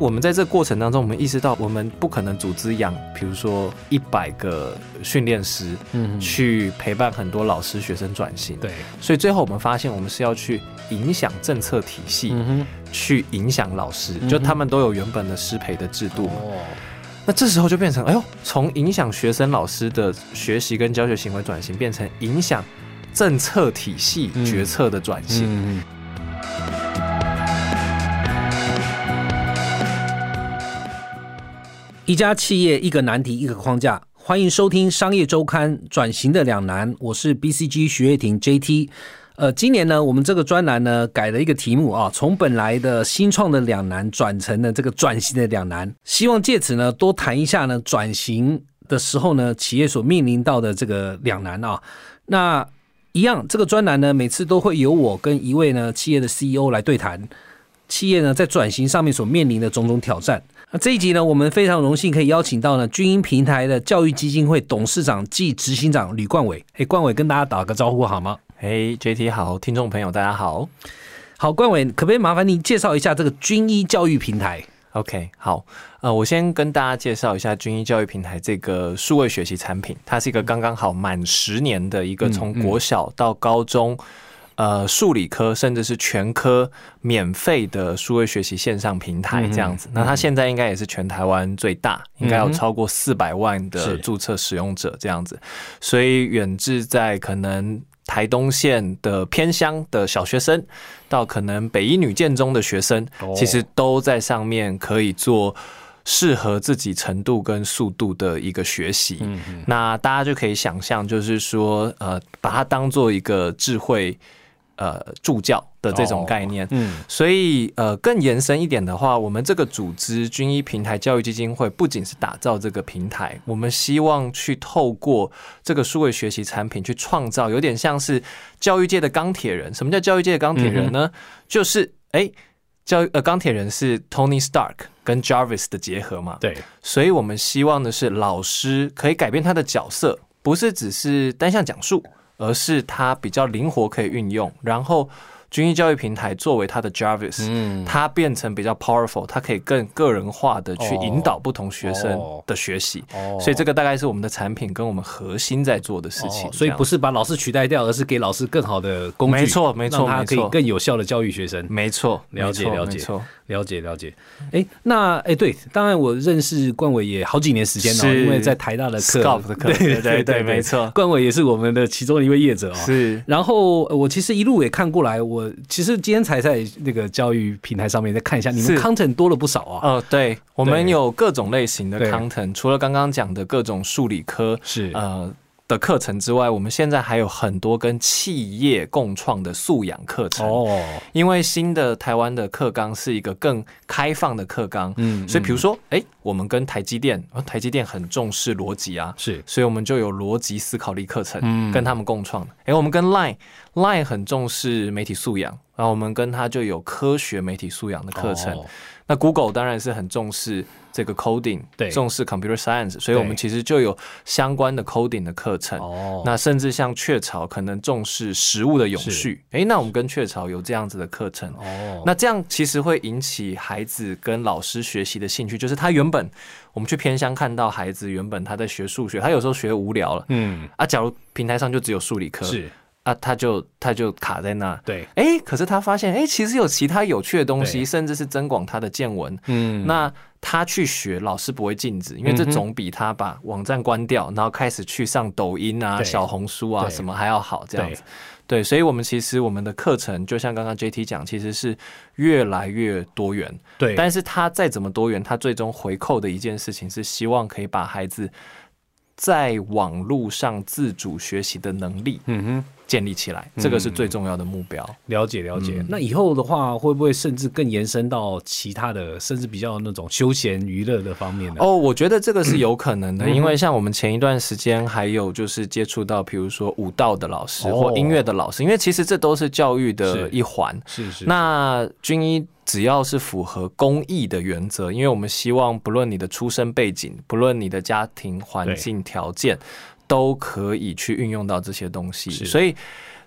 我们在这过程当中，我们意识到我们不可能组织养，比如说一百个训练师，嗯，去陪伴很多老师学生转型。对，所以最后我们发现，我们是要去影响政策体系，去影响老师，就他们都有原本的师培的制度。哦，那这时候就变成，哎呦，从影响学生老师的学习跟教学行为转型，变成影响政策体系决策的转型。一家企业，一个难题，一个框架。欢迎收听《商业周刊》转型的两难，我是 BCG 徐月婷 JT。呃，今年呢，我们这个专栏呢改了一个题目啊，从本来的新创的两难转成了这个转型的两难，希望借此呢多谈一下呢转型的时候呢企业所面临到的这个两难啊。那一样，这个专栏呢每次都会由我跟一位呢企业的 CEO 来对谈，企业呢在转型上面所面临的种种挑战。那这一集呢，我们非常荣幸可以邀请到呢军英平台的教育基金会董事长暨执行长吕冠伟。哎，冠伟跟大家打个招呼好吗？哎，JT 好，听众朋友大家好。好，冠伟，可不可以麻烦您介绍一下这个军医教育平台？OK，好，呃，我先跟大家介绍一下军医教育平台这个数位学习产品，它是一个刚刚好满十年的一个从国小到高中。呃，数理科甚至是全科免费的数位学习线上平台这样子，那它现在应该也是全台湾最大，应该有超过四百万的注册使用者这样子，所以远至在可能台东县的偏乡的小学生，到可能北一女建中的学生，其实都在上面可以做适合自己程度跟速度的一个学习。那大家就可以想象，就是说，呃，把它当做一个智慧。呃，助教的这种概念，嗯，所以呃，更延伸一点的话，我们这个组织军医平台教育基金会不仅是打造这个平台，我们希望去透过这个数位学习产品去创造，有点像是教育界的钢铁人。什么叫教育界的钢铁人呢？就是哎，教呃钢铁人是 Tony Stark 跟 Jarvis 的结合嘛？对，所以我们希望的是老师可以改变他的角色，不是只是单向讲述。而是它比较灵活，可以运用，然后。军医教育平台作为他的 Jarvis，嗯，它变成比较 powerful，它可以更个人化的去引导不同学生的学习，所以这个大概是我们的产品跟我们核心在做的事情。所以不是把老师取代掉，而是给老师更好的工具，没错，没错，他可以更有效的教育学生。没错，了解，了解，了解，了解。哎，那哎，对，当然我认识冠伟也好几年时间了，因为在台大的课，对对对，没错，冠伟也是我们的其中一位业者哦。是，然后我其实一路也看过来，我。我其实今天才在那个教育平台上面再看一下，你们 content 多了不少啊。呃，对，我们有各种类型的 content，除了刚刚讲的各种数理科是呃。的课程之外，我们现在还有很多跟企业共创的素养课程哦。因为新的台湾的课纲是一个更开放的课纲，嗯，所以比如说，哎，我们跟台积电，台积电很重视逻辑啊，是，所以我们就有逻辑思考力课程，嗯，跟他们共创的。哎，我们跟 Line，Line 很重视媒体素养，然后我们跟他就有科学媒体素养的课程。那 Google 当然是很重视这个 coding，对，重视 computer science，所以我们其实就有相关的 coding 的课程。哦，那甚至像雀巢可能重视食物的永续，诶，那我们跟雀巢有这样子的课程。哦，那这样其实会引起孩子跟老师学习的兴趣，就是他原本我们去偏乡看到孩子原本他在学数学，他有时候学无聊了，嗯，啊，假如平台上就只有数理科是。啊，他就他就卡在那，对，哎，可是他发现，哎，其实有其他有趣的东西，甚至是增广他的见闻。嗯，那他去学，老师不会禁止，因为这总比他把网站关掉，然后开始去上抖音啊、小红书啊什么还要好。这样子，对，所以我们其实我们的课程，就像刚刚 J T 讲，其实是越来越多元。对，但是他再怎么多元，他最终回扣的一件事情是希望可以把孩子在网络上自主学习的能力。嗯哼。建立起来，这个是最重要的目标。了解了解。那以后的话，会不会甚至更延伸到其他的，甚至比较那种休闲娱乐的方面呢？哦，我觉得这个是 有可能的，因为像我们前一段时间还有就是接触到，比如说舞蹈的老师或音乐的老师，因为其实这都是教育的一环。是是。那军医只要是符合公益的原则，因为我们希望不论你的出身背景，不论你的家庭环境条件。都可以去运用到这些东西，所以，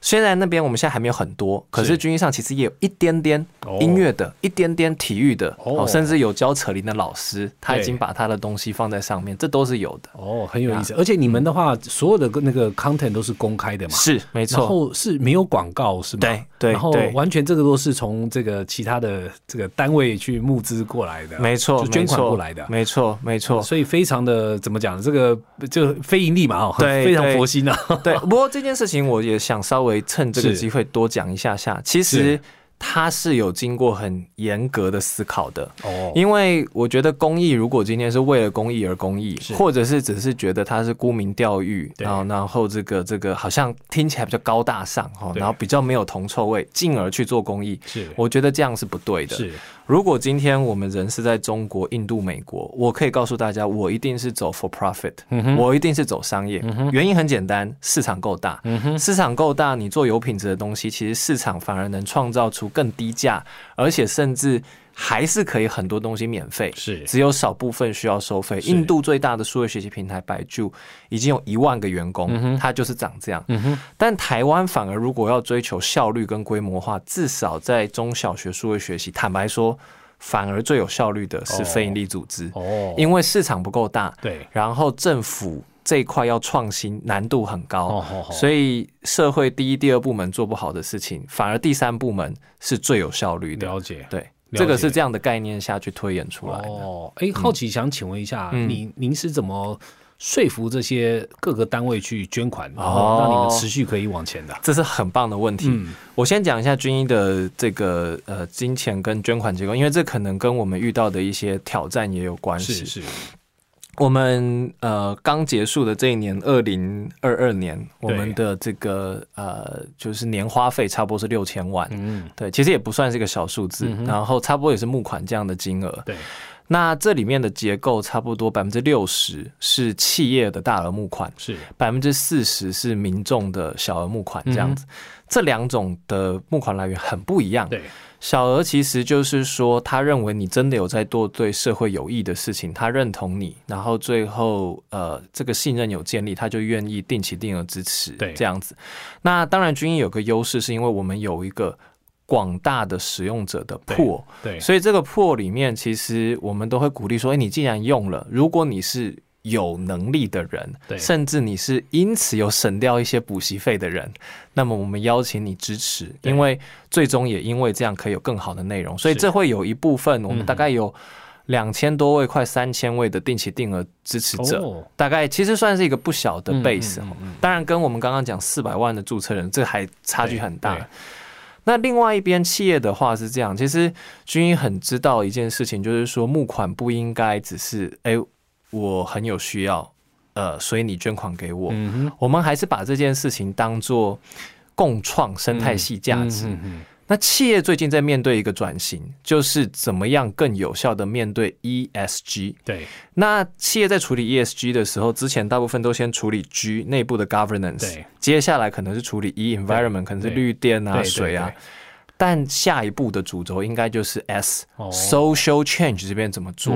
虽然那边我们现在还没有很多，可是军医上其实也有一点点音乐的，一点点体育的，哦，甚至有教扯铃的老师，他已经把他的东西放在上面，这都是有的。哦，很有意思。而且你们的话，所有的那个 content 都是公开的嘛？是，没错。然后是没有广告，是吗？对对。然后完全这个都是从这个其他的这个单位去募资过来的，没错，捐款过来的，没错，没错。所以非常的怎么讲？这个就非盈利嘛，哦，对，非常佛心啊。对。不过这件事情，我也想稍微趁这个机会多讲一下下。其实。它是有经过很严格的思考的，哦，因为我觉得公益如果今天是为了公益而公益，或者是只是觉得它是沽名钓誉，然后然后这个这个好像听起来比较高大上哈，然后比较没有铜臭味，进而去做公益，是，我觉得这样是不对的。是，如果今天我们人是在中国、印度、美国，我可以告诉大家，我一定是走 for profit，我一定是走商业，原因很简单，市场够大，市场够大，你做有品质的东西，其实市场反而能创造出。更低价，而且甚至还是可以很多东西免费，是。只有少部分需要收费。印度最大的数位学习平台百度已经有一万个员工，它就是长这样。但台湾反而如果要追求效率跟规模化，至少在中小学数位学习，坦白说，反而最有效率的是非营利组织。哦，因为市场不够大，对，然后政府。这一块要创新难度很高，所以社会第一、第二部门做不好的事情，反而第三部门是最有效率的。了解，对，这个是这样的概念下去推演出来的。哦，哎，好奇想请问一下，您您是怎么说服这些各个单位去捐款，然后让你们持续可以往前的？这是很棒的问题。我先讲一下军医的这个呃金钱跟捐款结构，因为这可能跟我们遇到的一些挑战也有关系。是。我们呃刚结束的这一年，二零二二年，我们的这个呃就是年花费差不多是六千万，嗯，对，其实也不算是一个小数字，然后差不多也是募款这样的金额，对。那这里面的结构差不多百分之六十是企业的大额募款，是。百分之四十是民众的小额募款，这样子，这两种的募款来源很不一样，对。小额其实就是说，他认为你真的有在做对社会有益的事情，他认同你，然后最后呃这个信任有建立，他就愿意定期定额支持，对，这样子。那当然，军医有个优势，是因为我们有一个广大的使用者的破，对，所以这个破里面，其实我们都会鼓励说，哎，你既然用了，如果你是。有能力的人，甚至你是因此有省掉一些补习费的人，那么我们邀请你支持，因为最终也因为这样可以有更好的内容，所以这会有一部分，我们大概有两千多位、快三千位的定期定额支持者，大概其实算是一个不小的 base 当然，跟我们刚刚讲四百万的注册人，这还差距很大。那另外一边企业的话是这样，其实军医很知道一件事情，就是说募款不应该只是哎。我很有需要，呃，所以你捐款给我，我们还是把这件事情当做共创生态系价值。那企业最近在面对一个转型，就是怎么样更有效的面对 ESG。对，那企业在处理 ESG 的时候，之前大部分都先处理 G 内部的 governance，对，接下来可能是处理 E environment，可能是绿电啊、水啊，但下一步的主轴应该就是 S social change 这边怎么做。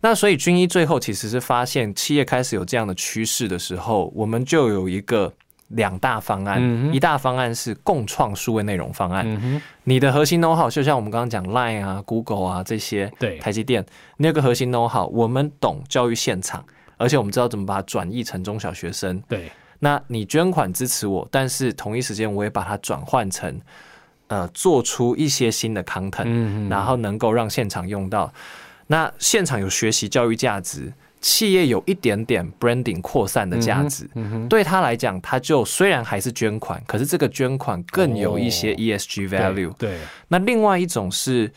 那所以军医最后其实是发现企业开始有这样的趋势的时候，我们就有一个两大方案，一大方案是共创数位内容方案。你的核心 know how 就像我们刚刚讲 Line 啊、Google 啊这些，对，台积电那个核心 know how，我们懂教育现场，而且我们知道怎么把它转译成中小学生。对，那你捐款支持我，但是同一时间我也把它转换成呃，做出一些新的 content，然后能够让现场用到。那现场有学习教育价值，企业有一点点 branding 扩散的价值，对他来讲，他就虽然还是捐款，可是这个捐款更有一些 ESG value。对，那另外一种是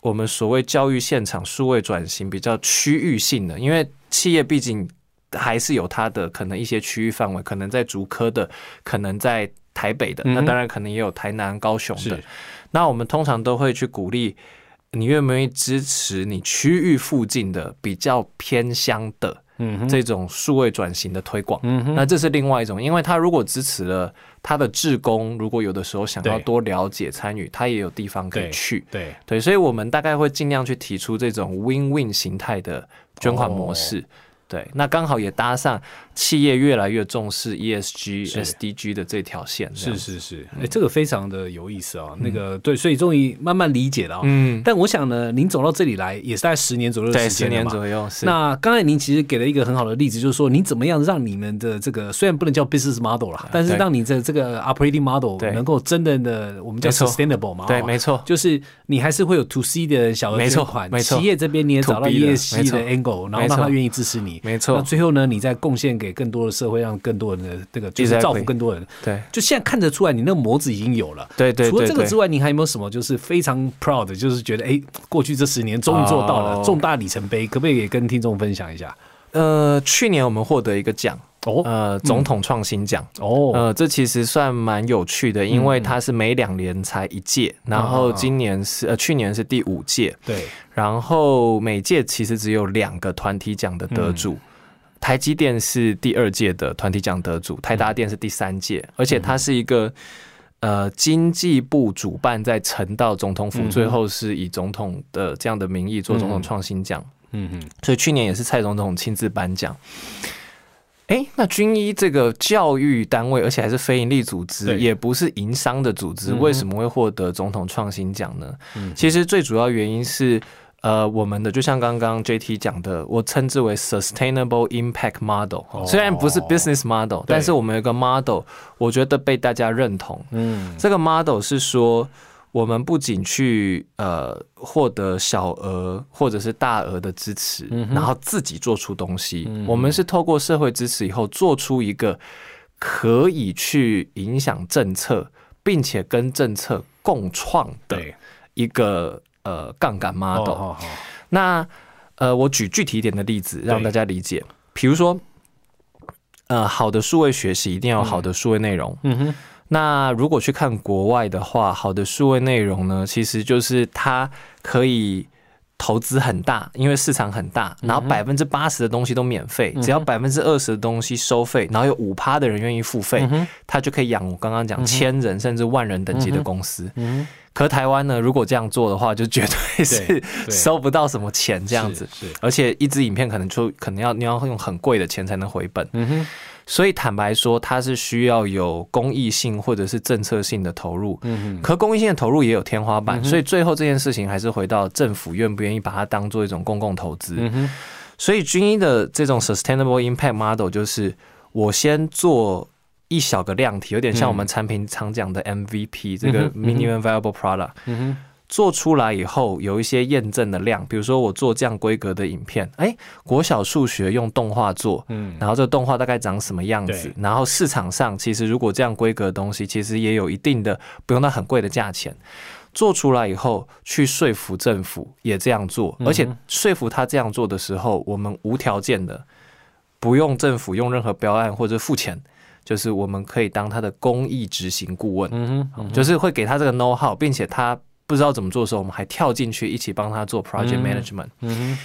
我们所谓教育现场数位转型比较区域性的，因为企业毕竟还是有它的可能一些区域范围，可能在竹科的，可能在台北的，那当然可能也有台南、高雄的。那我们通常都会去鼓励。你愿不愿意支持你区域附近的比较偏乡的这种数位转型的推广？那这是另外一种，因为他如果支持了他的志工，如果有的时候想要多了解参与，他也有地方可以去。对对，所以我们大概会尽量去提出这种 win-win 形态的捐款模式。对，那刚好也搭上企业越来越重视 ESG、SDG 的这条线，这是是。是，哎，这个非常的有意思啊。那个对，所以终于慢慢理解了啊。嗯，但我想呢，您走到这里来也是大概十年左右的对，十年左右是。那刚才您其实给了一个很好的例子，就是说你怎么样让你们的这个虽然不能叫 business model 啦，但是让你的这个 operating model 能够真的的我们叫 sustainable 嘛，对，哦。没错，就是你还是会有 to C 的小额没错捐款，没错企业这边你也找到 ESG 的 angle，然后让他愿意支持你。没错那最后呢，你再贡献给更多的社会，让更多人的这个就是造福更多人。对，就现在看得出来，你那个模子已经有了。对对除了这个之外，你还有没有什么就是非常 proud，的就是觉得哎，过去这十年终于做到了哦重大里程碑，可不可以也跟听众分享一下？呃，去年我们获得一个奖，哦呃，总统创新奖。哦，呃，这其实算蛮有趣的，因为它是每两年才一届，然后今年是呃去年是第五届，对，然后每届其实只有两个团体奖的得主。台积电是第二届的团体奖得主，台达电是第三届，而且它是一个呃经济部主办，在呈到总统府，最后是以总统的这样的名义做总统创新奖。嗯嗯，所以去年也是蔡总统亲自颁奖。哎，那军医这个教育单位，而且还是非营利组织，也不是营商的组织，为什么会获得总统创新奖呢？嗯其实最主要原因是，呃，我们的就像刚刚 JT 讲的，我称之为 sustainable impact model，、哦。虽然不是 business model，但是我们有一个 model，我觉得被大家认同。嗯。这个 model 是说，我们不仅去呃获得小额或者是大额的支持，嗯然后自己做出东西，我们是透过社会支持以后，做出一个可以去影响政策，并且跟政策共创的，一个呃杠杆 model。那呃，我举具体一点的例子让大家理解，比如说，呃，好的数位学习一定要有好的数位内容。嗯哼，那如果去看国外的话，好的数位内容呢，其实就是它可以投资很大，因为市场很大，然后百分之八十的东西都免费，只要百分之二十的东西收费，然后有五趴的人愿意付费，它就可以养我刚刚讲千人甚至万人等级的公司。嗯可台湾呢，如果这样做的话，就绝对是对收不到什么钱这样子。而且一支影片可能就可能要你要用很贵的钱才能回本，嗯哼，所以坦白说，它是需要有公益性或者是政策性的投入。可公益性的投入也有天花板，所以最后这件事情还是回到政府愿不愿意把它当做一种公共投资。所以军医的这种 sustainable impact model 就是我先做一小个量体，有点像我们产品常讲的 MVP，、这个 minimum viable product。做出来以后有一些验证的量，比如说我做这样规格的影片，哎，国小数学用动画做，嗯，然后这个动画大概长什么样子？然后市场上其实如果这样规格的东西，其实也有一定的不用到很贵的价钱。做出来以后，去说服政府也这样做，而且说服他这样做的时候，我们无条件的不用政府用任何标案或者付钱，就是我们可以当他的公益执行顾问，嗯哼，就是会给他这个 know how，并且他不知道怎么做的时候，我们还跳进去一起帮他做 project 嗯 management。嗯哼，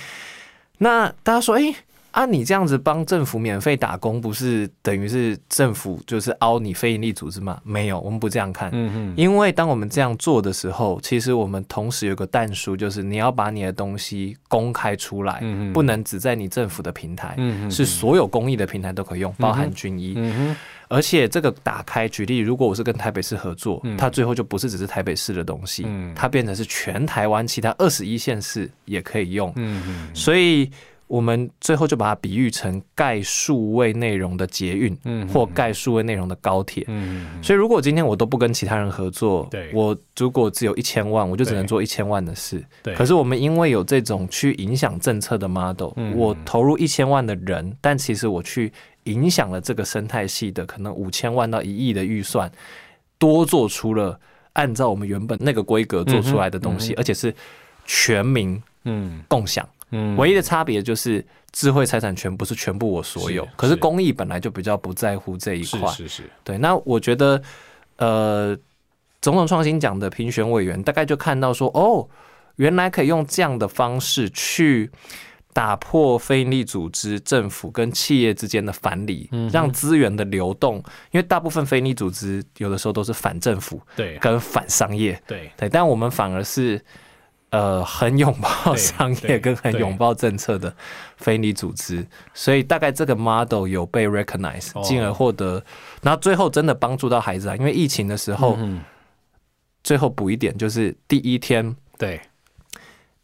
那大家说，哎、啊，你这样子帮政府免费打工，不是等于是政府就是凹你非营利组织吗？没有，我们不这样看。因为当我们这样做的时候，其实我们同时有个弹书，就是你要把你的东西公开出来，嗯不能只在你政府的平台，嗯是所有公益的平台都可以用，包含军医。而且这个打开，举例，如果我是跟台北市合作，它最后就不是只是台北市的东西，嗯它变成是全台湾其他二十一县市也可以用。所以我们最后就把它比喻成盖数位内容的捷运，嗯或盖数位内容的高铁。嗯，所以，如果今天我都不跟其他人合作，对。我如果只有一千万，我就只能做一千万的事。对。可是我们因为有这种去影响政策的 model，、嗯我投入一千万的人，但其实我去影响了这个生态系的可能五千万到一亿的预算，多做出了按照我们原本那个规格做出来的东西，而且是全民嗯。共享。嗯，唯一的差别就是智慧财产权不是全部我所有是，可是是。公益本来就比较不在乎这一块。是是是，对，那我觉得，呃，总统创新奖的评选委员大概就看到说，哦，原来可以用这样的方式去打破非营利组织、政府跟企业之间的藩篱，让资源的流动。因为大部分非营利组织有的时候都是反政府对。跟反商业，对，对，但我们反而是呃很拥抱商业跟很拥抱政策的非利组织，所以大概这个 model 有被 recognize，哦。进而获得，然后最后真的帮助到孩子啊，因为疫情的时候，嗯，最后补一点就是第一天。对，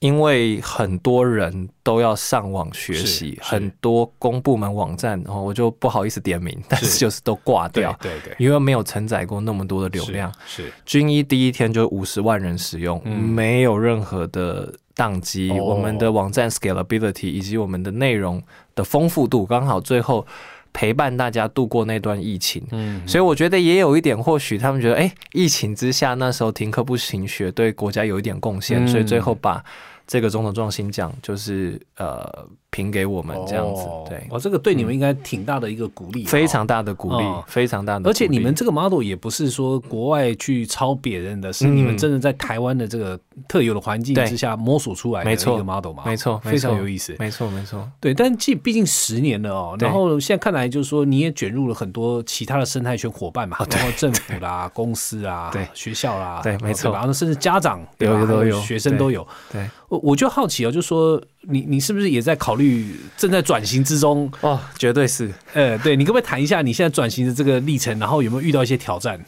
因为很多人都要上网学是习，很多公部门网站，然、后我就不好意思点名，但是就是都挂掉，对对，因为没有承载过那么多的流量。是是。军医第一天就五十万人使用，嗯。没有任何的宕机。哦。我们的网站 scalability 以及我们的内容的丰富度，刚好最后陪伴大家度过那段疫情。嗯，所以我觉得也有一点，或许他们觉得，哎、疫情之下那时候停课不停学，对国家有一点贡献，嗯。所以最后把这个总统创新奖就是呃评给我们这样子，哦对，哇，这个对你们应该挺大的一个鼓励，非常。大的鼓励，哦。非常大的鼓。而且你们这个 model 也不是说国外去抄别人的，是嗯。你们真的在台湾的这个特有的环境之下摸索出来的一个 model 嘛，没错，非常有意思。没错没错，对，但既毕竟十年了哦，然后现在看来就是说你也卷入了很多其他的生态圈伙伴嘛，包括政府啦、公司啊、对。学校啦，对没错。然后甚至家长对吧？还有有都有学生都有。对。我我就好奇哦，就说你你是不是也在考虑正在转型之中？哦，绝对是。呃，对你可不可以谈一下你现在转型的这个历程，然后有没有遇到一些挑战？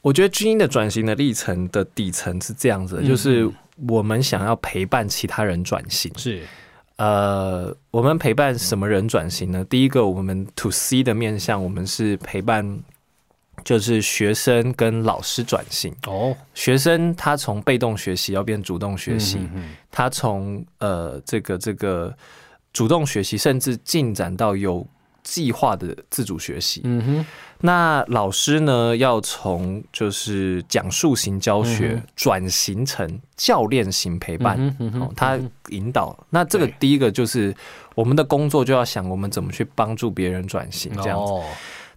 我觉得军医的转型的历程的底层是这样子的，嗯就是我们想要陪伴其他人转型。是呃，我们陪伴什么人转型呢？第一个，我们 to C 的面向，我们是陪伴，就是学生跟老师转型。哦，学生他从被动学习要变主动学习，他从呃这个这个主动学习，甚至进展到有计划的自主学习。嗯哼，那老师呢，要从就是讲述型教学转型成教练型陪伴。嗯哼嗯哼哦，他引导。那这个第一个就是我们的工作就要想我们怎么去帮助别人转型这样子。哦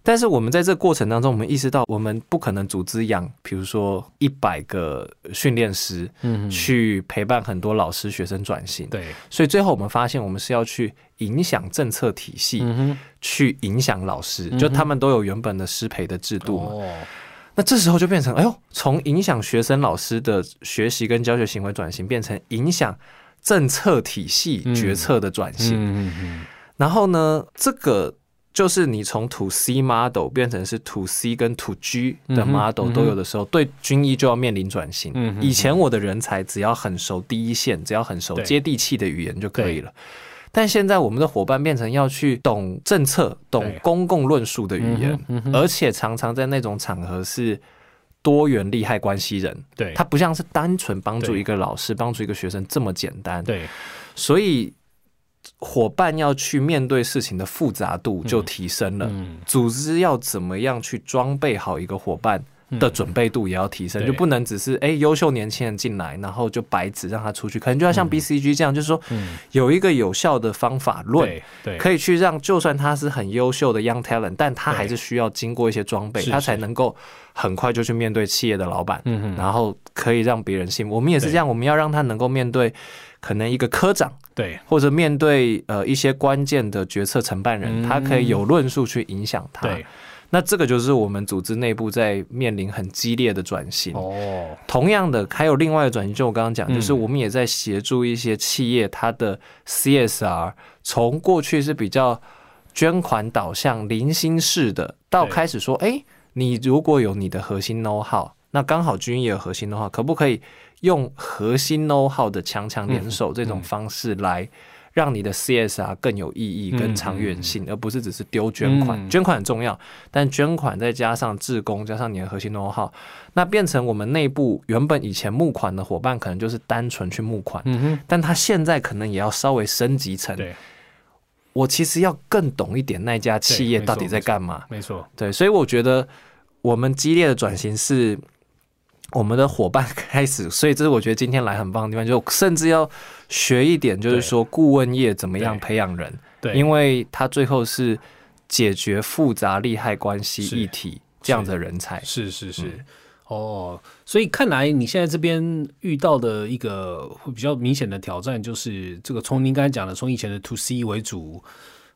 但是我们在这个过程当中，我们意识到我们不可能组织养，比如说一百个训练师嗯，去陪伴很多老师学生转型。对，所以最后我们发现，我们是要去影响政策体系，嗯，去影响老师，就他们都有原本的师培的制度嘛。哦，那这时候就变成，哎呦，从影响学生老师的学习跟教学行为转型，变成影响政策体系嗯决策的转型。嗯嗯然后呢，这个就是你从 to C model 变成是 to C 跟 to G 的 model 都有的时候，对军医就要面临转型。嗯以前我的人才只要很熟第一线，只要很熟接地气的语言就可以了。但现在我们的伙伴变成要去懂政策、懂公共论述的语言而且常常在那种场合是多元利害关系人，对，他不像是单纯帮助一个老师、帮助一个学生这么简单。对，所以伙伴要去面对事情的复杂度就提升了，嗯。组织要怎么样去装备好一个伙伴的准备度也要提升，对。就不能只是哎优秀年轻人进来，然后就白纸让他出去，可能就要像 BCG 这样，就是说嗯，有一个有效的方法论。对对，可以去让，就算他是很优秀的 young talent，但他还是需要经过一些装备，他才能够很快就去面对企业的老板，嗯，然后可以让别人信服。我们也是这样，我们要让他能够面对可能一个科长，对，或者面对呃一些关键的决策承办人，嗯。他可以有论述去影响他。对，那这个就是我们组织内部在面临很激烈的转型。哦，同样的，还有另外的转型，就我刚刚讲，嗯。就是我们也在协助一些企业，它的 CSR 从过去是比较捐款导向、零星式的，到开始说，哎，你如果有你的核心 know how，那刚好军也有核心 know how，可不可以用核心 know how 的强强联手这种方式来？让你的 CSR 更有意义、嗯更长远性，而不是只是丢捐款。嗯捐款很重要，但捐款再加上志工，加上你的核心 know how，那变成我们内部原本以前募款的伙伴，可能就是单纯去募款，嗯哼，但他现在可能也要稍微升级成，我其实要更懂一点那家企业到底在干嘛。没错，对，所以我觉得我们激烈的转型是我们的伙伴开始，所以这是我觉得今天来很棒的地方，就甚至要学一点，就是说顾问业怎么样培养人，对，因为为他最后是解决复杂利害关系是。议题这样的人才。是是是。嗯。哦，所以看来你现在这边遇到的一个会比较明显的挑战，就是这个从您刚才讲的，从以前的 to C 为主，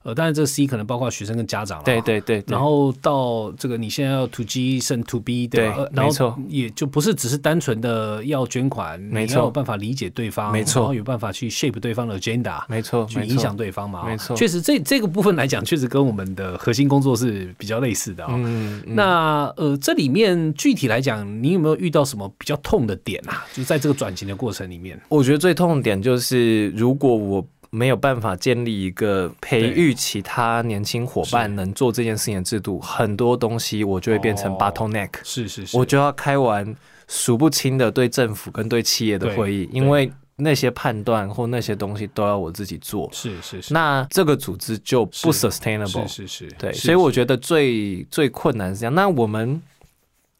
呃，当然这 C 可能包括学生跟家长了，对对对，然后到这个你现在要 To G 甚 To B 对吧？然后也就不是只是单纯的要捐款，没错，有办法理解对方，没错，然后有办法去 shape 对方的 agenda，没错，去影响对方嘛，没错，确实这这个部分来讲，确实跟我们的核心工作是比较类似的啊。嗯，那呃，这里面具体来讲，你有没有遇到什么比较痛的点啊？就在这个转型的过程里面，我觉得最痛的点就是如果我。没有办法建立一个培育其他年轻伙伴能做这件事情的制度，很多东西我就会变成 bottleneck。是是是，我就要开完数不清的对政府跟对企业的会议，因为那些判断或那些东西都要我自己做。是是是，那这个组织就不 sustainable。是是是，对，所以我觉得最最困难是这样。那我们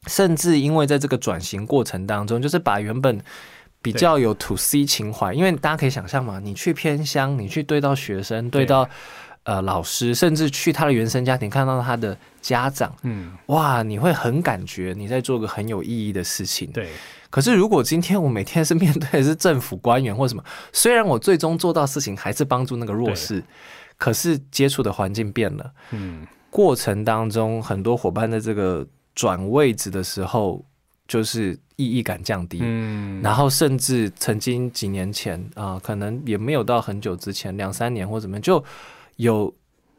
甚至因为在这个转型过程当中，就是把原本。比较有 to C 情怀，因为大家可以想象嘛，你去偏乡，你去对到学生，对到呃老师，甚至去他的原生家庭，看到他的家长，嗯，哇，你会很感觉你在做个很有意义的事情。对。可是如果今天我每天是面对的是政府官员或什么，虽然我最终做到事情还是帮助那个弱势，可是接触的环境变了，嗯，过程当中很多伙伴的这个转位置的时候。就是意义感降低，嗯，然后甚至曾经几年前啊，可能也没有到很久之前，两三年或怎么，就有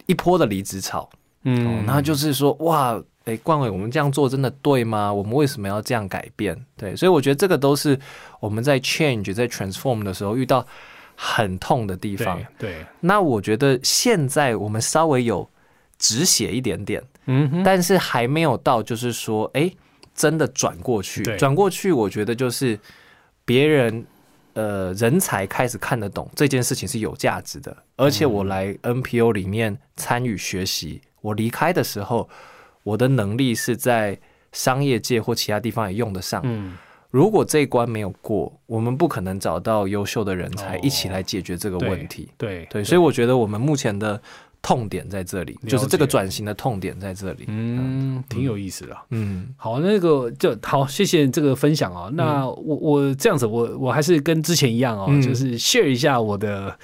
一波的离职潮，嗯，然后就是说，哇，哎，冠伟，我们这样做真的对吗？我们为什么要这样改变？对，所以我觉得这个都是我们在 change 在 transform 的时候遇到很痛的地方。对，那我觉得现在我们稍微有止血一点点，嗯，但是还没有到，就是说，哎。真的转过去，转过去，我觉得就是别人呃人才开始看得懂这件事情是有价值的，而且我来 NPO 里面参与学习，我离开的时候，我的能力是在商业界或其他地方也用得上。嗯，如果这一关没有过，我们不可能找到优秀的人才一起来解决这个问题。对对，所以我觉得我们目前的。痛点在这里，就是这个转型的痛点在这里。嗯，挺有意思的。嗯，好，那个就好，谢谢这个分享哦。那我我这样子，我我还是跟之前一样哦，就是 share 一下我的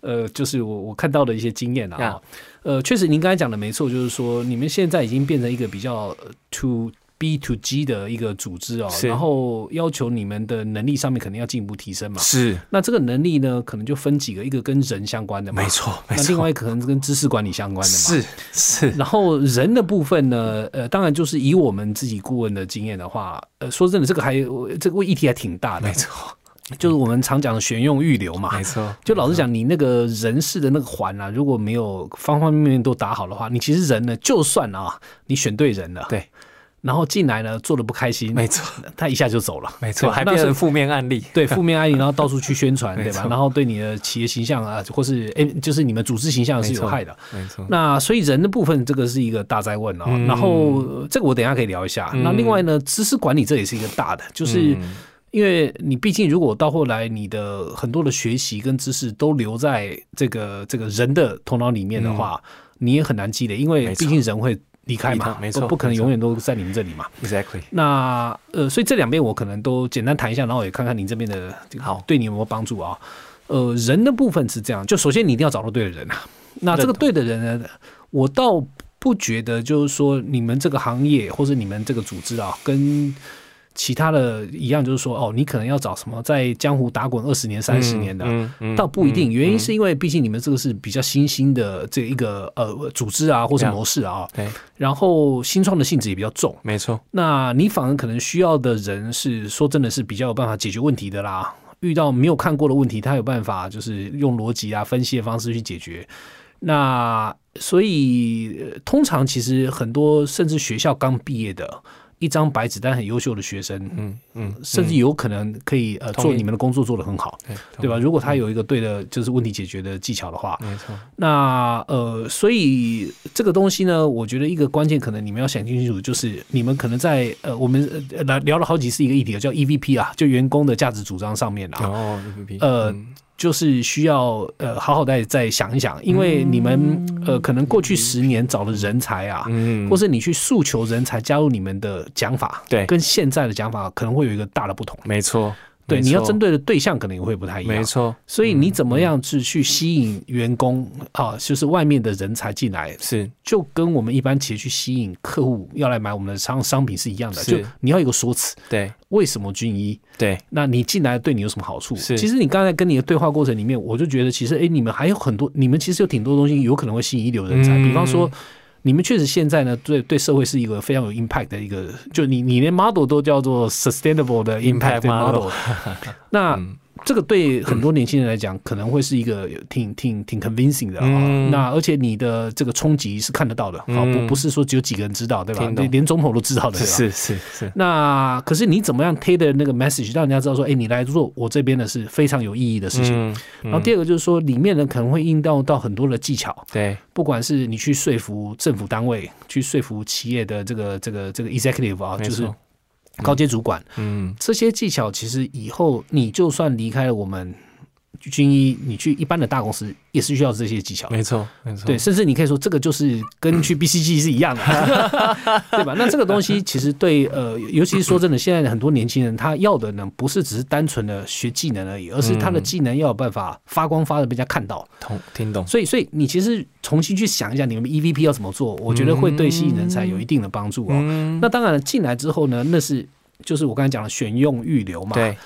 呃，就是我我看到的一些经验啊。呃，确实您刚才讲的没错，就是说你们现在已经变成一个比较 to。B to G 的一个组织哦，然后要求你们的能力上面肯定要进一步提升嘛。是，那这个能力呢，可能就分几个，一个跟人相关的嘛，没错，那另外可能跟知识管理相关的嘛。是是，然后人的部分呢，呃，当然就是以我们自己顾问的经验的话，呃，说真的，这个还这个议题还挺大的。没错，就是我们常讲的选用预留嘛。没错，就老实讲，你那个人事的那个环啊，如果没有方方面面都打好的话，你其实人呢，就算啊，你选对人了，对。然后进来呢，做的不开心，没错，他一下就走了，没错，还变成负面案例，对，负面案例，然后到处去宣传，对吧？然后对你的企业形象啊，或是哎，就是你们组织形象是有害的，没错。那所以人的部分，这个是一个大灾问啊。然后这个我等下可以聊一下。那另外呢，知识管理这也是一个大的，就是因为你毕竟如果到后来你的很多的学习跟知识都留在这个这个人的头脑里面的话，你也很难积累，因为毕竟人会。离开嘛，没错，不可能永远都在你们这里嘛。Exactly。那呃，所以这两边我可能都简单谈一下，然后也看看您这边的好对你有没有帮助啊？呃，人的部分是这样，就首先你一定要找到对的人啊。那这个对的人呢，我倒不觉得就是说你们这个行业或者你们这个组织啊，跟。其他的一样，就是说，哦，你可能要找什么在江湖打滚二十年、三十年的，倒不一定。原因是因为，毕竟你们这个是比较新兴的这一个呃组织啊，或者模式啊，对。然后新创的性质也比较重，没错。那你反而可能需要的人是说，真的是比较有办法解决问题的啦。遇到没有看过的问题，他有办法就是用逻辑啊、分析的方式去解决。那所以通常其实很多甚至学校刚毕业的。一张白纸，但很优秀的学生，嗯嗯，甚至有可能可以呃做你们的工作做得很好，对吧？如果他有一个对的，就是问题解决的技巧的话，没错。那呃，所以这个东西呢，我觉得一个关键可能你们要想清楚，就是你们可能在呃，我们来聊了好几次一个议题，叫 EVP 啊，就员工的价值主张上面啊，哦，EVP，呃。就是需要呃好好再再想一想，因为你们呃可能过去十年找的人才啊，嗯。或是你去诉求人才加入你们的讲法，对，跟现在的讲法可能会有一个大的不同。没错，对，你要针对的对象可能也会不太一样。没错，所以你怎么样去去吸引员工啊，就是外面的人才进来，是就跟我们一般企业去吸引客户要来买我们的商商品是一样的。就你要有个说辞，对为什么军医？对那你进来对你有什么好处？是其实你刚才跟你的对话过程里面，我就觉得其实哎，诶你们还有很多，你们其实有挺多东西有可能会吸引一流人才，嗯比方说。你们确实现在呢，对对社会是一个非常有 impact 的一个，就你你连 model 都叫做 sustainable 的 impact model model，那嗯这个对很多年轻人来讲，可能会是一个挺挺挺 convincing 的啊、嗯。那而且你的这个冲击是看得到的，啊，嗯不不是说只有几个人知道，对吧？连连总统都知道的？是是是，那可是你怎么样推的那个 message，让人家知道说，哎，你来做我这边的是非常有意义的事情。嗯，然后第二个就是说，里面呢可能会应到到很多的技巧，对。不管是你去说服政府单位，去说服企业的这个这个这个 executive 啊，就是高阶主管，嗯。这些技巧其实以后你就算离开了我们军医，你去一般的大公司也是需要这些技巧。没错没错，对，甚至你可以说这个就是跟去 BCG 是一样的，对吧？那这个东西其实对呃，尤其是说真的，现在的很多年轻人他要的呢，不是只是单纯的学技能而已，而是他的技能要有办法发光发的被人家看到。同听懂，所以，所以你其实重新去想一下，你们 EVP 要怎么做，我觉得会对吸引人才有一定的帮助哦。嗯，那当然了，进来之后呢，那是就是我刚才讲的选用预留嘛，对，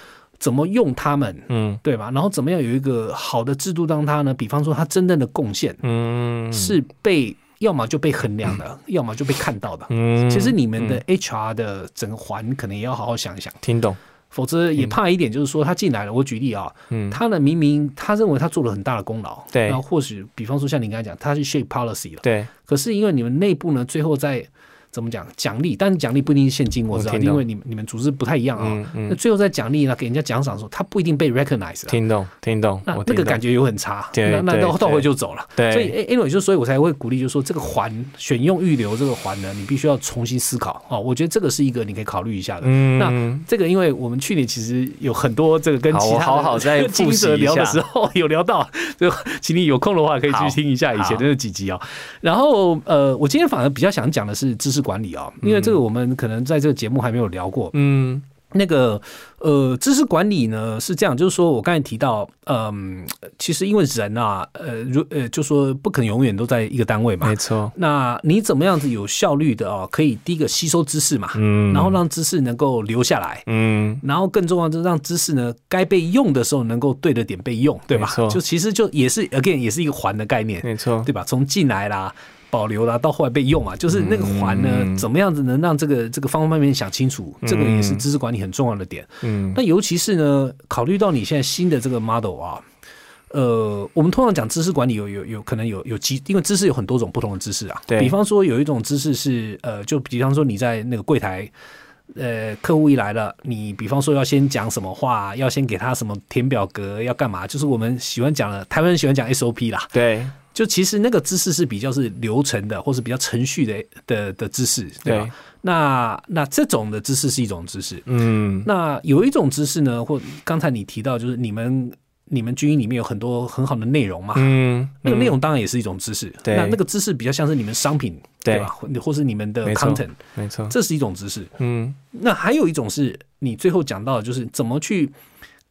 怎么用他们，嗯。对吧？然后怎么样有一个好的制度让他呢？比方说他真正的贡献嗯。是被要么就被衡量的，要么就被看到的。嗯，其实你们的 HR 的整个环可能也要好好想一想，听懂，否则也怕一点，就是说他进来了，我举例啊，嗯。他呢明明他认为他做了很大的功劳，对。然后或许比方说像你刚才讲，他是 shape policy 了，对。可是因为你们内部呢，最后在怎么讲奖励，但是奖励不一定是现金，我知道，因为你们你们组织不太一样啊。嗯嗯，那最后在奖励呢，给人家奖赏的时候，他不一定被 recognize，听懂听懂，那那个感觉又很差，对那那对到到对。会就走了。对。所以诶 anyway 就所以我才会鼓励，就是说这个环选用预留这个环呢，你必须要重新思考。哦。我觉得这个是一个你可以考虑一下的。嗯。那这个，因为我们去年其实有很多这个跟其他好好再经营复习聊 的时候有聊到，就请你有空的话可以去听一下以前的那几集啊、然后呃，我今天反而比较想讲的是知识管理啊、因为这个我们可能在这个节目还没有聊过。嗯那个呃，知识管理呢是这样，就是说我刚才提到，嗯、其实因为人啊，呃，如呃，就说不可能永远都在一个单位嘛没。错，那你怎么样子有效率的哦，可以第一个吸收知识嘛，嗯，然后让知识能够留下来，嗯然后更重要就是让知识呢该被用的时候能够对的点被用，对吧？就其实就也是 again 也是一个环的概念，没错，对吧？从进来啦。保留啦，到后来被用啊，就是那个环呢，嗯怎么样子能让这个这个方方面面想清楚，这个也是知识管理很重要的点。嗯那尤其是呢，考虑到你现在新的这个 model 啊，呃，我们通常讲知识管理有有有可能有有几，因为知识有很多种不同的知识啊。对比方说有一种知识是呃，就比方说你在那个柜台。呃，客户一来了，你比方说要先讲什么话，要先给他什么填表格，要干嘛？就是我们喜欢讲的，台湾人喜欢讲 SOP 啦。对就其实那个知识是比较是流程的，或是比较程序的的的知识，对吧？对那那这种的知识是一种知识，嗯那有一种知识呢，或刚才你提到，就是你们你们军营里面有很多很好的内容嘛，嗯，那个内容当然也是一种知识。对那那个知识比较像是你们商品，对吧？或或是你们的 content，没错，这是一种知识。嗯那还有一种是你最后讲到的，就是怎么去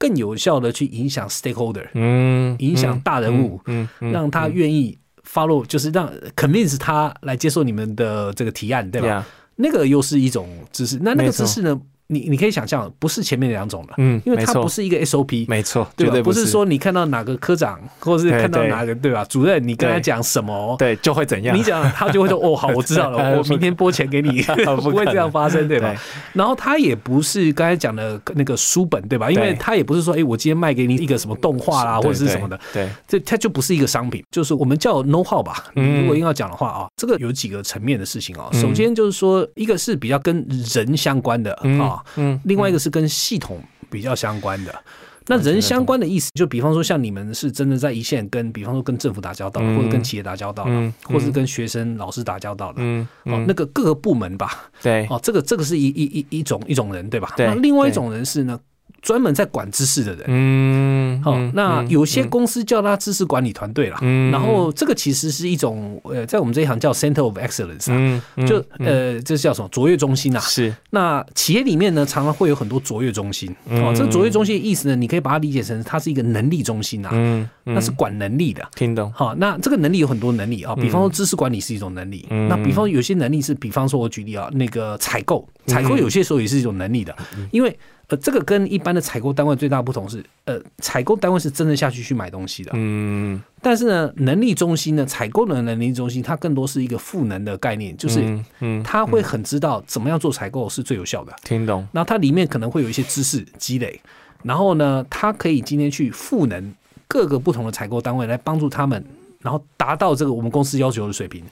更有效的去影响 stakeholder，嗯，影响大人物，嗯嗯，让他愿意 follow，就是让 convince 他来接受你们的这个提案，对吧？呀，那个又是一种知识。那那个知识呢，你你可以想象，不是前面两种了，嗯，因为它不是一个 SOP。没错，对吧？不是说你看到哪个科长，或者是看到哪个对吧？主任，你跟他讲什么，对就会怎样，你讲他就会说哦，好，我知道了，我明天拨钱给你，不不会这样发生，对吧？然后他也不是刚才讲的那个书本，对吧？因为对他也不是说，哎，我今天卖给你一个什么动画啦，或者是什么的，对，这它就不是一个商品，就是我们叫 know how 吧。嗯如果硬要讲的话啊，这个有几个层面的事情啊。嗯首先就是说，一个是比较跟人相关的嗯啊，嗯，另外一个是跟系统比较相关的。那人相关的意思，就比方说像你们是真的在一线跟，比方说跟政府打交道，嗯。或者跟企业打交道或者是跟学生、老师打交道的。嗯。哦，那个各个部门吧，对，哦，这个这个是一一一一种一种人，对吧？对。那另外一种人是呢，专门在管知识的人。嗯，好、嗯那嗯有些公司叫他知识管理团队啦。嗯然后这个其实是一种呃，在我们这一行叫 Center of Excellence 啊，就嗯呃，这是叫什么卓越中心啊。是那企业里面呢，常常会有很多卓越中心。哦，这个卓越中心的意思呢，你可以把它理解成它是一个能力中心啊，嗯，嗯那是管能力的。听懂，好，那这个能力有很多能力啊，比方说知识管理是一种能力，嗯那比方有些能力是，比方说我举例啊，那个采购，采购有些时候也是一种能力的，嗯因为呃，这个跟一般的采购单位最大的不同是，呃，采购单位是真的下去去买东西的，嗯，但是呢，能力中心呢，采购的能力中心，它更多是一个赋能的概念，就是嗯他，会很知道怎么样做采购是最有效的，听懂，然后它里面可能会有一些知识积累，然后呢，它可以今天去赋能各个不同的采购单位来帮助他们，然后达到这个我们公司要求的水平，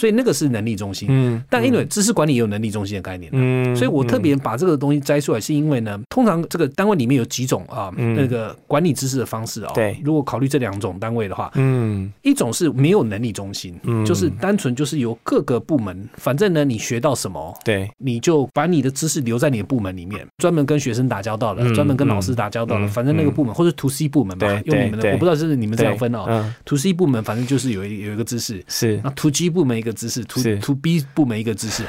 所以那个是能力中心。嗯，但因为知识管理也有能力中心的概念。嗯，所以我特别把这个东西摘出来，是因为呢，通常这个单位里面有几种啊，嗯。那个管理知识的方式啊。对。如果考虑这两种单位的话，嗯。一种是没有能力中心，嗯。就是单纯就是由各个部门，反正呢你学到什么，对，你就把你的知识留在你的部门里面，专门跟学生打交道的，嗯专门跟老师打交道的，嗯反正那个部门或者 to C 部门吧，用你们的，我不知道是你们这样分哦。嗯，to C 部门反正就是有一有一个知识，是。那 to G 部门一个知识，to to B 部门一个知识。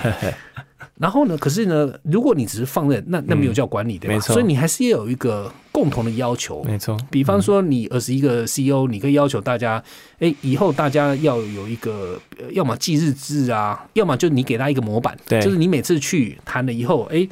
然后呢，可是呢，如果你只是放任，那那没有叫管理对吧？所以你还是要有一个共同的要求。没错，比方说，你二十一个 CEO，你可以要求大家，哎，以后大家要有一个，呃要么记日志啊，要么就你给他一个模板，对就是你每次去谈了以后，哎，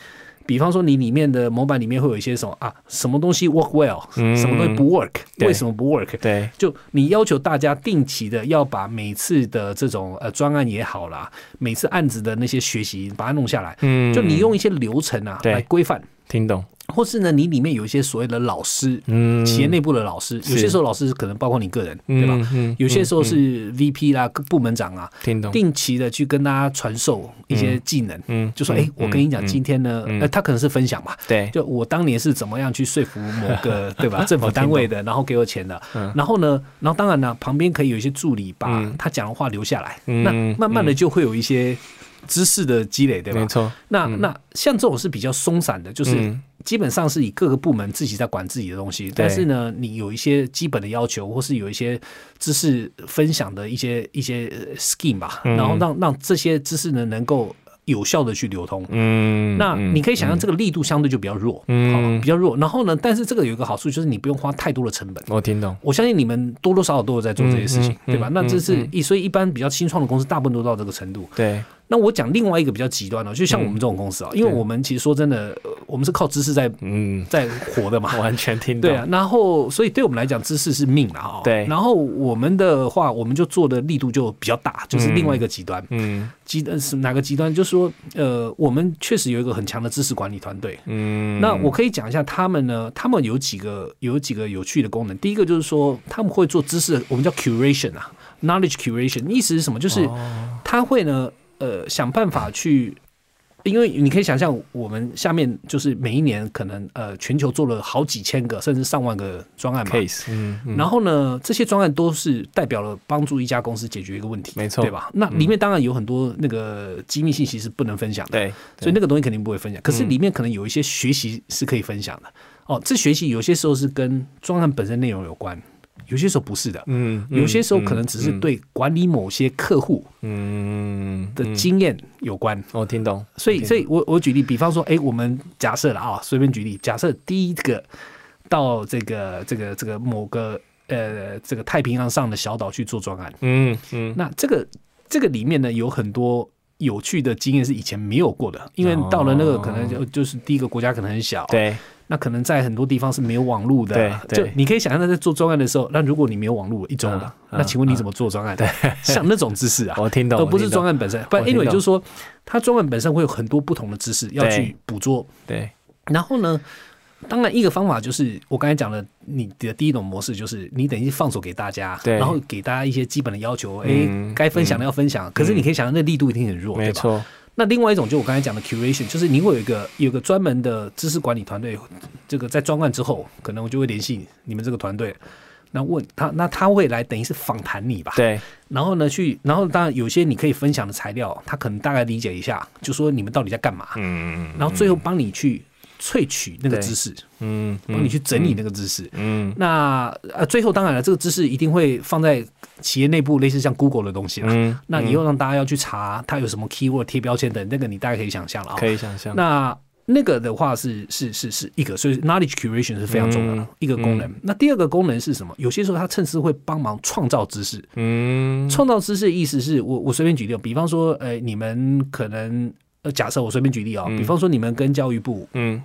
比方说你里面的模板里面会有一些什么啊，什么东西 work well，、嗯。什么东西不 work，对。为什么不 work？对，就你要求大家定期的要把每次的这种呃专案也好啦，每次案子的那些学习把它弄下来，嗯，就你用一些流程啊对。来规范，听懂，或是呢你里面有一些所谓的老师，嗯，企业内部的老师，有些时候老师可能包括你个人，对吧？嗯？嗯，有些时候嗯是 VP 啦、部门长啊，听懂，定期的去跟大家传授一些技能，嗯，就说：“嗯哎，我跟你讲，嗯。今天呢，嗯。呃，他可能是分享嘛，对，就我当年是怎么样去说服某个 对吧？政府单位的，然后给我钱的，嗯。然后呢，然后当然呢，旁边可以有一些助理把嗯。他讲的话留下来，嗯那慢慢的就会有一些知识的积累，对吧没？错，那那像这种是比较松散的，就是嗯基本上是以各个部门自己在管自己的东西，但是呢，你有一些基本的要求，或是有一些知识分享的一些一些呃 scheme 吧，嗯然后让让这些知识呢能够有效的去流通。嗯，那嗯你可以想象，这个力度相对就比较弱，嗯好，比较弱。然后呢，但是这个有一个好处，就是你不用花太多的成本。我听懂，我相信你们多多少少都有在做这些事情，嗯嗯对吧？嗯那这是嗯一，所以一般比较新创的公司，大部分都到这个程度。对，那我讲另外一个比较极端的，就像我们这种公司啊，因为我们其实说真的，呃我们是靠知识在嗯，在活的嘛。完全听懂，对啊，然后所以对我们来讲，知识是命了哈。对然后我们的话，我们就做的力度就比较大，就是另外一个极端。嗯极端是哪个极端？就是说，呃，我们确实有一个很强的知识管理团队。嗯，那我可以讲一下他们呢，他们有几个有几个有趣的功能。第一个就是说，他们会做知识，我们叫 curation 啊，knowledge curation，意思是什么？就是哦他会呢，呃，想办法去。因为你可以想象，我们下面就是每一年可能呃，全球做了好几千个甚至上万个专案嘛。case，嗯，嗯然后呢，这些专案都是代表了帮助一家公司解决一个问题，没错对吧？那里面当然有很多那个机密信息是不能分享的，对，所以那个东西肯定不会分享。可是嗯里面可能有一些学习是可以分享的。哦，这学习有些时候是跟专案本身内容有关，有些时候不是的。嗯，有些时候可能只是对管理某些客户嗯的经验有关，我听懂，所以，所以我我举例，比方说，哎，我们假设了啊，随便举例，假设第一个到这个这个这个某个呃这个太平洋上的小岛去做专案，嗯嗯，那这个这个里面呢有很多有趣的经验是以前没有过的，因为到了那个可能就就是第一个国家可能很小，，对，那可能在很多地方是没有网络的，对对就你可以想象在做专案的时候，那如果你没有网络一周了，嗯那请问你怎么做专案？对，像那种知识啊，我听懂，都不是专案本身，不，anyway 就是说，它专案本身会有很多不同的知识要去捕捉。对，然后呢，当然一个方法就是我刚才讲的，你的第一种模式就是你等于放手给大家，对。然后给大家一些基本的要求，嗯哎，该分享的要分享。可是你可以想象，那力度一定很弱，对吧？那另外一种就我刚才讲的 curation，就是你会有一个有一个专门的知识管理团队，这个在专案之后，可能我就会联系你们这个团队。那问他，那他会来等于是访谈你吧？对，然后呢，去，然后当然有些你可以分享的材料，他可能大概理解一下，就说你们到底在干嘛，嗯，然后最后帮你去萃取那个知识，嗯，帮你去整理那个知识。嗯那呃，最后当然了，这个知识一定会放在企业内部，类似像 Google 的东西啦。嗯，那以后让大家要去查它有什么 keyword 贴标签等，那个你大概可以想象了啊、可以想象，那那个的话是是是是一个，所以 knowledge curation 是非常重要的、嗯一个功能。那第二个功能是什么？有些时候它甚至会帮忙创造知识。嗯创造知识的意思是我我随便举例哦，比方说，呃，你们可能呃，假设我随便举例啊、嗯比方说你们跟教育部嗯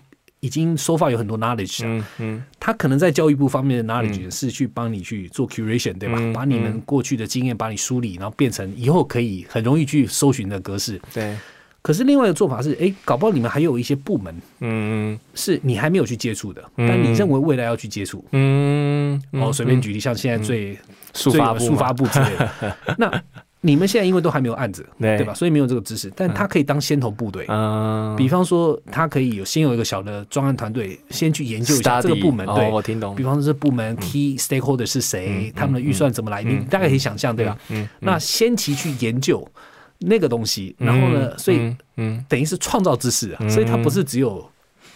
已经 so far 有很多 knowledge 了。嗯嗯。他可能在教育部方面的 knowledge 是去帮你去做 curation，对吧？嗯把你们过去的经验把你梳理，然后变成以后可以很容易去搜寻的格式。对，可是另外一个做法是，哎，搞不好你们还有一些部门嗯是你还没有去接触的，嗯。但你认为未来要去接触。嗯嗯，哦，随便举例，像现在最速发部嘛。最速发部之类的，那你们现在因为都还没有案子，对。对吧？所以没有这个知识，但他可以当先头部队。嗯，比方说，他可以有先有一个小的专案团队，先去研究一下这个部门，哦对，我听懂。比，方说，这部门 key stakeholder 是谁，他们的预算怎么来，你大概可以想象，对吧？嗯，那先期去研究那个东西，然后呢，所以等于是创造知识啊，所以它不是只有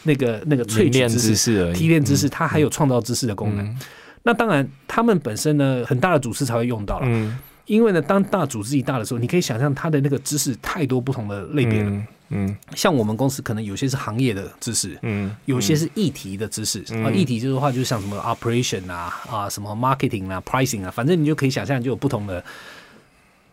那个那个萃取知识、而已，提炼知识，它还有创造知识的功能。嗯。那当然，他们本身呢，很大的组织才会用到了，嗯因为呢，当大组织一大的时候，你可以想象它的那个知识太多不同的类别了。嗯嗯像我们公司可能有些是行业的知识，嗯，有些是议题的知识、啊，议题就是的话，就是像什么 operation 啊啊，什么 marketing 啊，pricing 啊，反正你就可以想象就有不同的。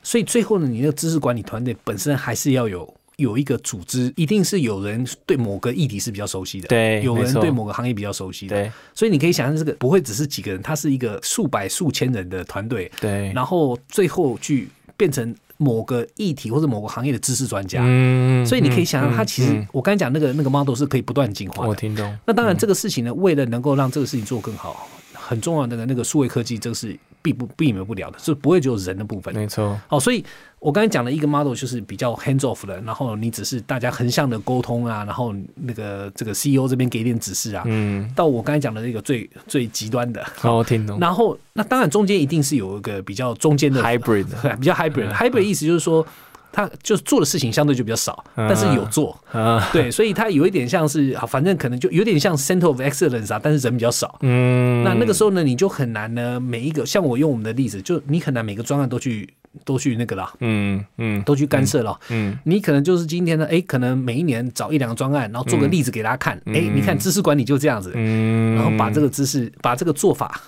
所以最后呢，你那个知识管理团队本身还是要有有一个组织，一定是有人对某个议题是比较熟悉的，对有人对某个行业比较熟悉的，对。所以你可以想象这个不会只是几个人，它是一个数百数千人的团队，对，然后最后去变成某个议题或者某个行业的知识专家。嗯所以你可以想象，它其实、嗯。我刚才讲那个那个 model 是可以不断进化的。我听懂，那当然，这个事情呢，为了能够让这个事情做更好，很重要的那个数位科技，这个是避不避免不了的，是不会只有人的部分。没错，好，所以我刚才讲的一个 model 就是比较 hands off 的，然后你只是大家横向的沟通啊，然后那个这个 CEO 这边给点指示啊，嗯，到我刚才讲的那个最最极端的。好，我听懂然后，那当然中间一定是有一个比较中间的，hybrid，比较 hybrid。hybrid 意思就是说，他就是做的事情相对就比较少，但是有做。啊，对，所以他有一点像是，啊反正可能就有点像 center of excellence 啊，但是人比较少。嗯，那那个时候呢，你就很难呢，每一个像我用我们的例子，就你很难每个专案都去都去那个了，嗯嗯都去干涉了。嗯你可能就是今天呢，哎，可能每一年找一两个专案，然后做个例子给大家看，哎、你看知识管理就这样子，嗯，然后把这个知识，把这个做法。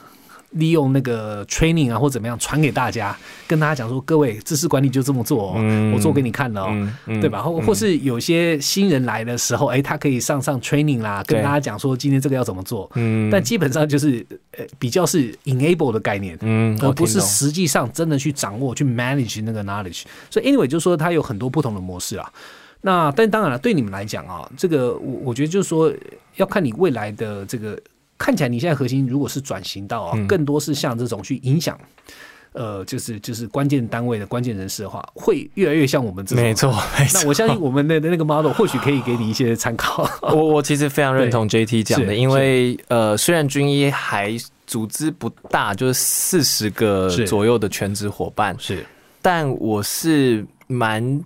利用那个 training 啊，或怎么样传给大家，跟大家讲说，各位知识管理就这么做哦，嗯我做给你看了哦，对吧？或或是有些新人来的时候，哎，他可以上上 training 啦，跟大家讲说今天这个要怎么做。嗯，但基本上就是呃比较是 enable 的概念，嗯，而不是实际上真的去掌握去 manage 那个 knowledge。所以 anyway 就是说它有很多不同的模式啊。那但当然了，对你们来讲啊，这个我我觉得就是说要看你未来的这个看起来你现在核心如果是转型到啊，嗯更多是像这种去影响。呃，就是就是关键单位的关键人士的话，会越来越像我们这种。没错，没错那。我相信我们的那个 model 或许可以给你一些参考。我我其实非常认同 JT 讲的，因为呃，虽然军医还组织不大，就是四十个左右的全职伙伴，是但我是蛮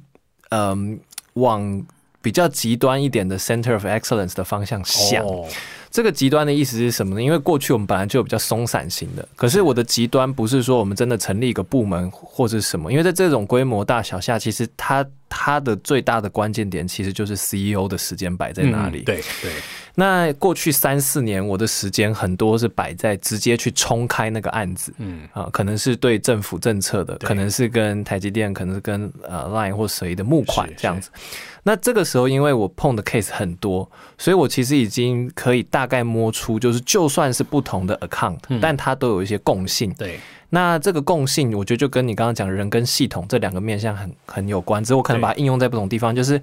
嗯、往比较极端一点的 Center of Excellence 的方向想。哦这个极端的意思是什么呢？因为过去我们本来就有比较松散型的，可是我的极端不是说我们真的成立一个部门或是什么，因为在这种规模大小下，其实它它的最大的关键点其实就是 CEO 的时间摆在哪里。嗯对对，那过去三四年，我的时间很多是摆在直接去冲开那个案子。嗯啊，可能是对政府政策的，可能是跟台积电，可能是跟呃 Line 或谁的募款这样子。那这个时候，因为我碰的 case 很多，所以我其实已经可以大概摸出，就是就算是不同的 account，、但它都有一些共性。对那这个共性，我觉得就跟你刚刚讲人跟系统这两个面向很很有关，只是我可能把它应用在不同地方。就是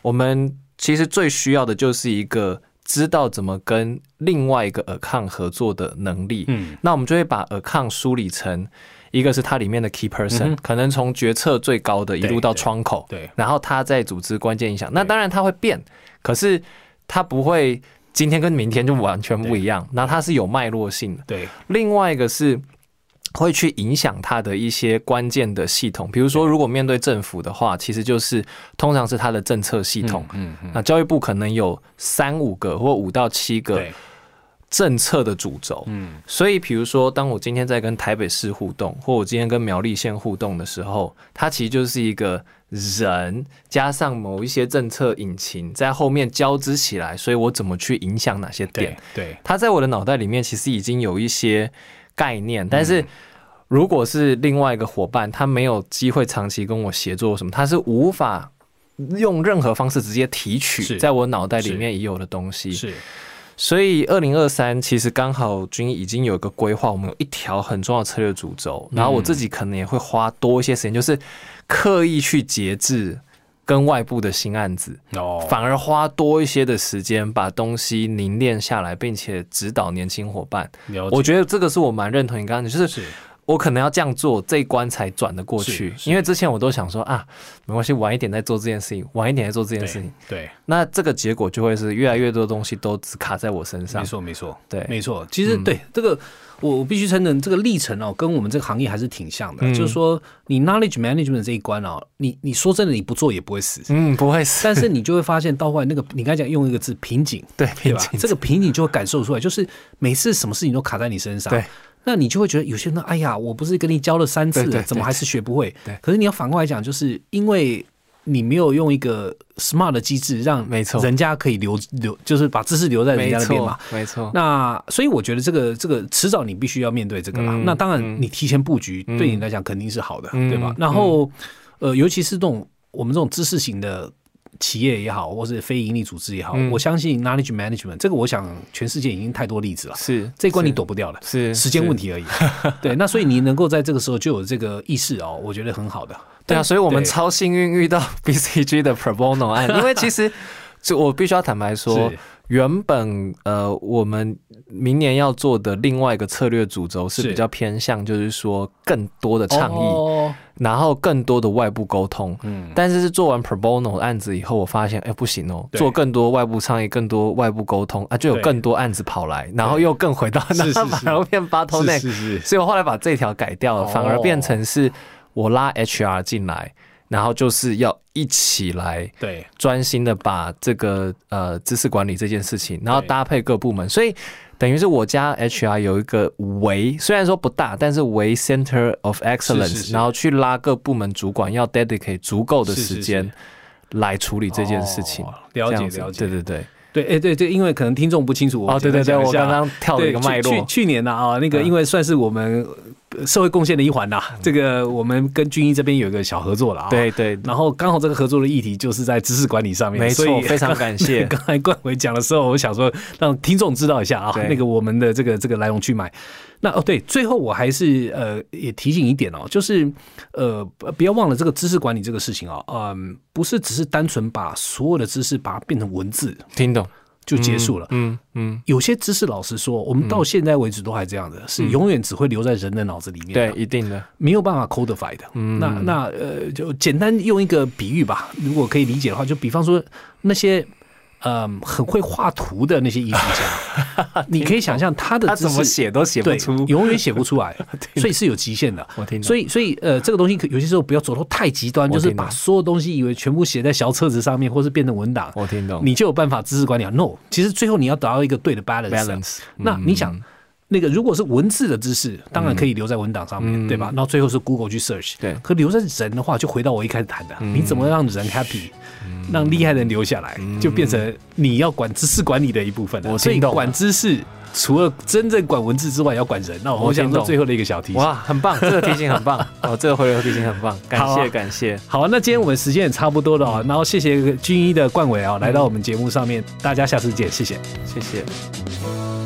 我们其实最需要的就是一个知道怎么跟另外一个 account 合作的能力。嗯那我们就会把 account 梳理成一个是它里面的 key person，、嗯可能从决策最高的一路到窗口，对然后他在组织关键影响。那当然它会变，可是它不会今天跟明天就完全不一样。然后它是有脉络性的。对另外一个是会去影响它的一些关键的系统，比如说，如果面对政府的话，其实就是通常是它的政策系统。嗯嗯，那教育部可能有三五个或五到七个，政策的主轴。嗯所以，比如说，当我今天在跟台北市互动，或我今天跟苗栗县互动的时候，它其实就是一个人加上某一些政策引擎在后面交织起来，所以我怎么去影响哪些点对？对，它在我的脑袋里面其实已经有一些概念，但嗯。是如果是另外一个伙伴，他没有机会长期跟我协作什么，他是无法用任何方式直接提取在我脑袋里面已有的东西。是。所以二零二三其实刚好军已经有一个规划，我们有一条很重要的策略主轴，然后我自己可能也会花多一些时间，就是刻意去节制跟外部的新案子。哦，反而花多一些的时间把东西凝练下来，并且指导年轻伙伴。我觉得这个是我蛮认同你刚刚的，就是是我可能要这样做，这一关才转得过去。因为之前我都想说啊，没关系，晚一点再做这件事情，晚一点再做这件事情。对，那这个结果就会是越来越多东西都只卡在我身上没。错没错。对，没错，其实嗯对这个，我我必须承认，这个历程哦，跟我们这个行业还是挺像的。嗯就是说，你 knowledge management 这一关哦，你你说真的，你不做也不会死，嗯，不会死，但是你就会发现到后来那个，你刚才讲用一个字瓶颈，对？瓶颈这个瓶颈就会感受出来，就是每次什么事情都卡在你身上。对。那你就会觉得有些人，哎呀，我不是跟你教了三次怎么还是学不会？对可是你要反过来讲，就是因为你没有用一个 smart 的机制，让没错人家可以留留，就是把知识留在人家那边嘛。，没错。那所以我觉得这个这个迟早你必须要面对这个啦。嗯那当然，嗯你提前布局、嗯对你来讲肯定是好的，嗯对吧？然后呃，尤其是这种我们这种知识型的企业也好，或是非盈利组织也好，嗯我相信 knowledge management 这个，我想全世界已经太多例子了，是这一关你躲不掉了。是时间问题。而已，对。那所以你能够在这个时候就有这个意识哦，我觉得很好的。对啊，所以我们超幸运遇到 BCG 的 Pro Bono 案，因为其实就我必须要坦白说是，原本呃我们明年要做的另外一个策略主轴是是。比较偏向，就是说更多的倡议，哦。然后更多的外部沟通。嗯，但是是做完 Pro Bono 案子以后，我发现哎不行哦，对。做更多外部倡议、更多外部沟通啊，就有更多案子跑来，然后又更回到那反而变 bottleneck，是是是，所以我后来把这条改掉了，哦反而变成是我拉 HR 进来，然后就是要一起来对，专心的把这个呃知识管理这件事情，然后搭配各部门，所以等于是我家 HR 有一个为，虽然说不大，但是为 Center of Excellence，是是是。然后去拉各部门主管要 dedicate 足够的时间来处理这件事情。哦了解了解，对对对。对，哎、对对，因为可能听众不清楚，我哦，对对对，我刚刚跳了一个脉络。去去。去年呢啊，那个嗯。因为算是我们呃社会贡献的一环呐、这个我们跟军医这边有一个小合作了啊。。对对，然后刚好这个合作的议题就是在知识管理上面，没所以，错非常感谢。刚才冠伟讲的时候，我想说让听众知道一下啊，那个我们的这个这个来龙去脉。那哦，对，最后我还是呃也提醒一点哦，就是呃不不要忘了这个知识管理这个事情哦，嗯，不是只是单纯把所有的知识把它变成文字听懂就结束了。嗯嗯，有些知识，老实说，我们到现在为止都还这样的，是永远只会留在人的脑子里面，对，一定的。没有办法 codify 的。嗯那那呃，就简单用一个比喻吧，如果可以理解的话，就比方说那些。嗯，很会画图的那些艺术家，你可以想象他的他怎么写都写不出。永远写不出来，所以是有极限的。我听懂。所以，所以呃，这个东西可有些时候不要走到太极端，就是把所有东西以为全部写在小册子上面，或是变成文档，我听懂。你就有办法知识管理啊。No，其实最后你要达到一个对的 balance 啊。balance，嗯那你想，那个如果是文字的知识，当然可以留在文档上面，嗯对吧？然后最后是 Google 去 search。对可留在人的话，就回到我一开始谈的，嗯你怎么让人 happy，让厉害的人留下来，就变成你要管知识管理的一部分了。所以我听懂了管知识。除了真正管文字之外，要管人。那我想我听懂说最后的一个小提醒。哇，很棒，这个提醒很棒哦，这个回流提醒很棒，感谢感谢，好，那今天我们时间也差不多了啊，然后谢谢军医的冠伟啊，来到我们节目上面，大家下次见，谢谢。谢谢。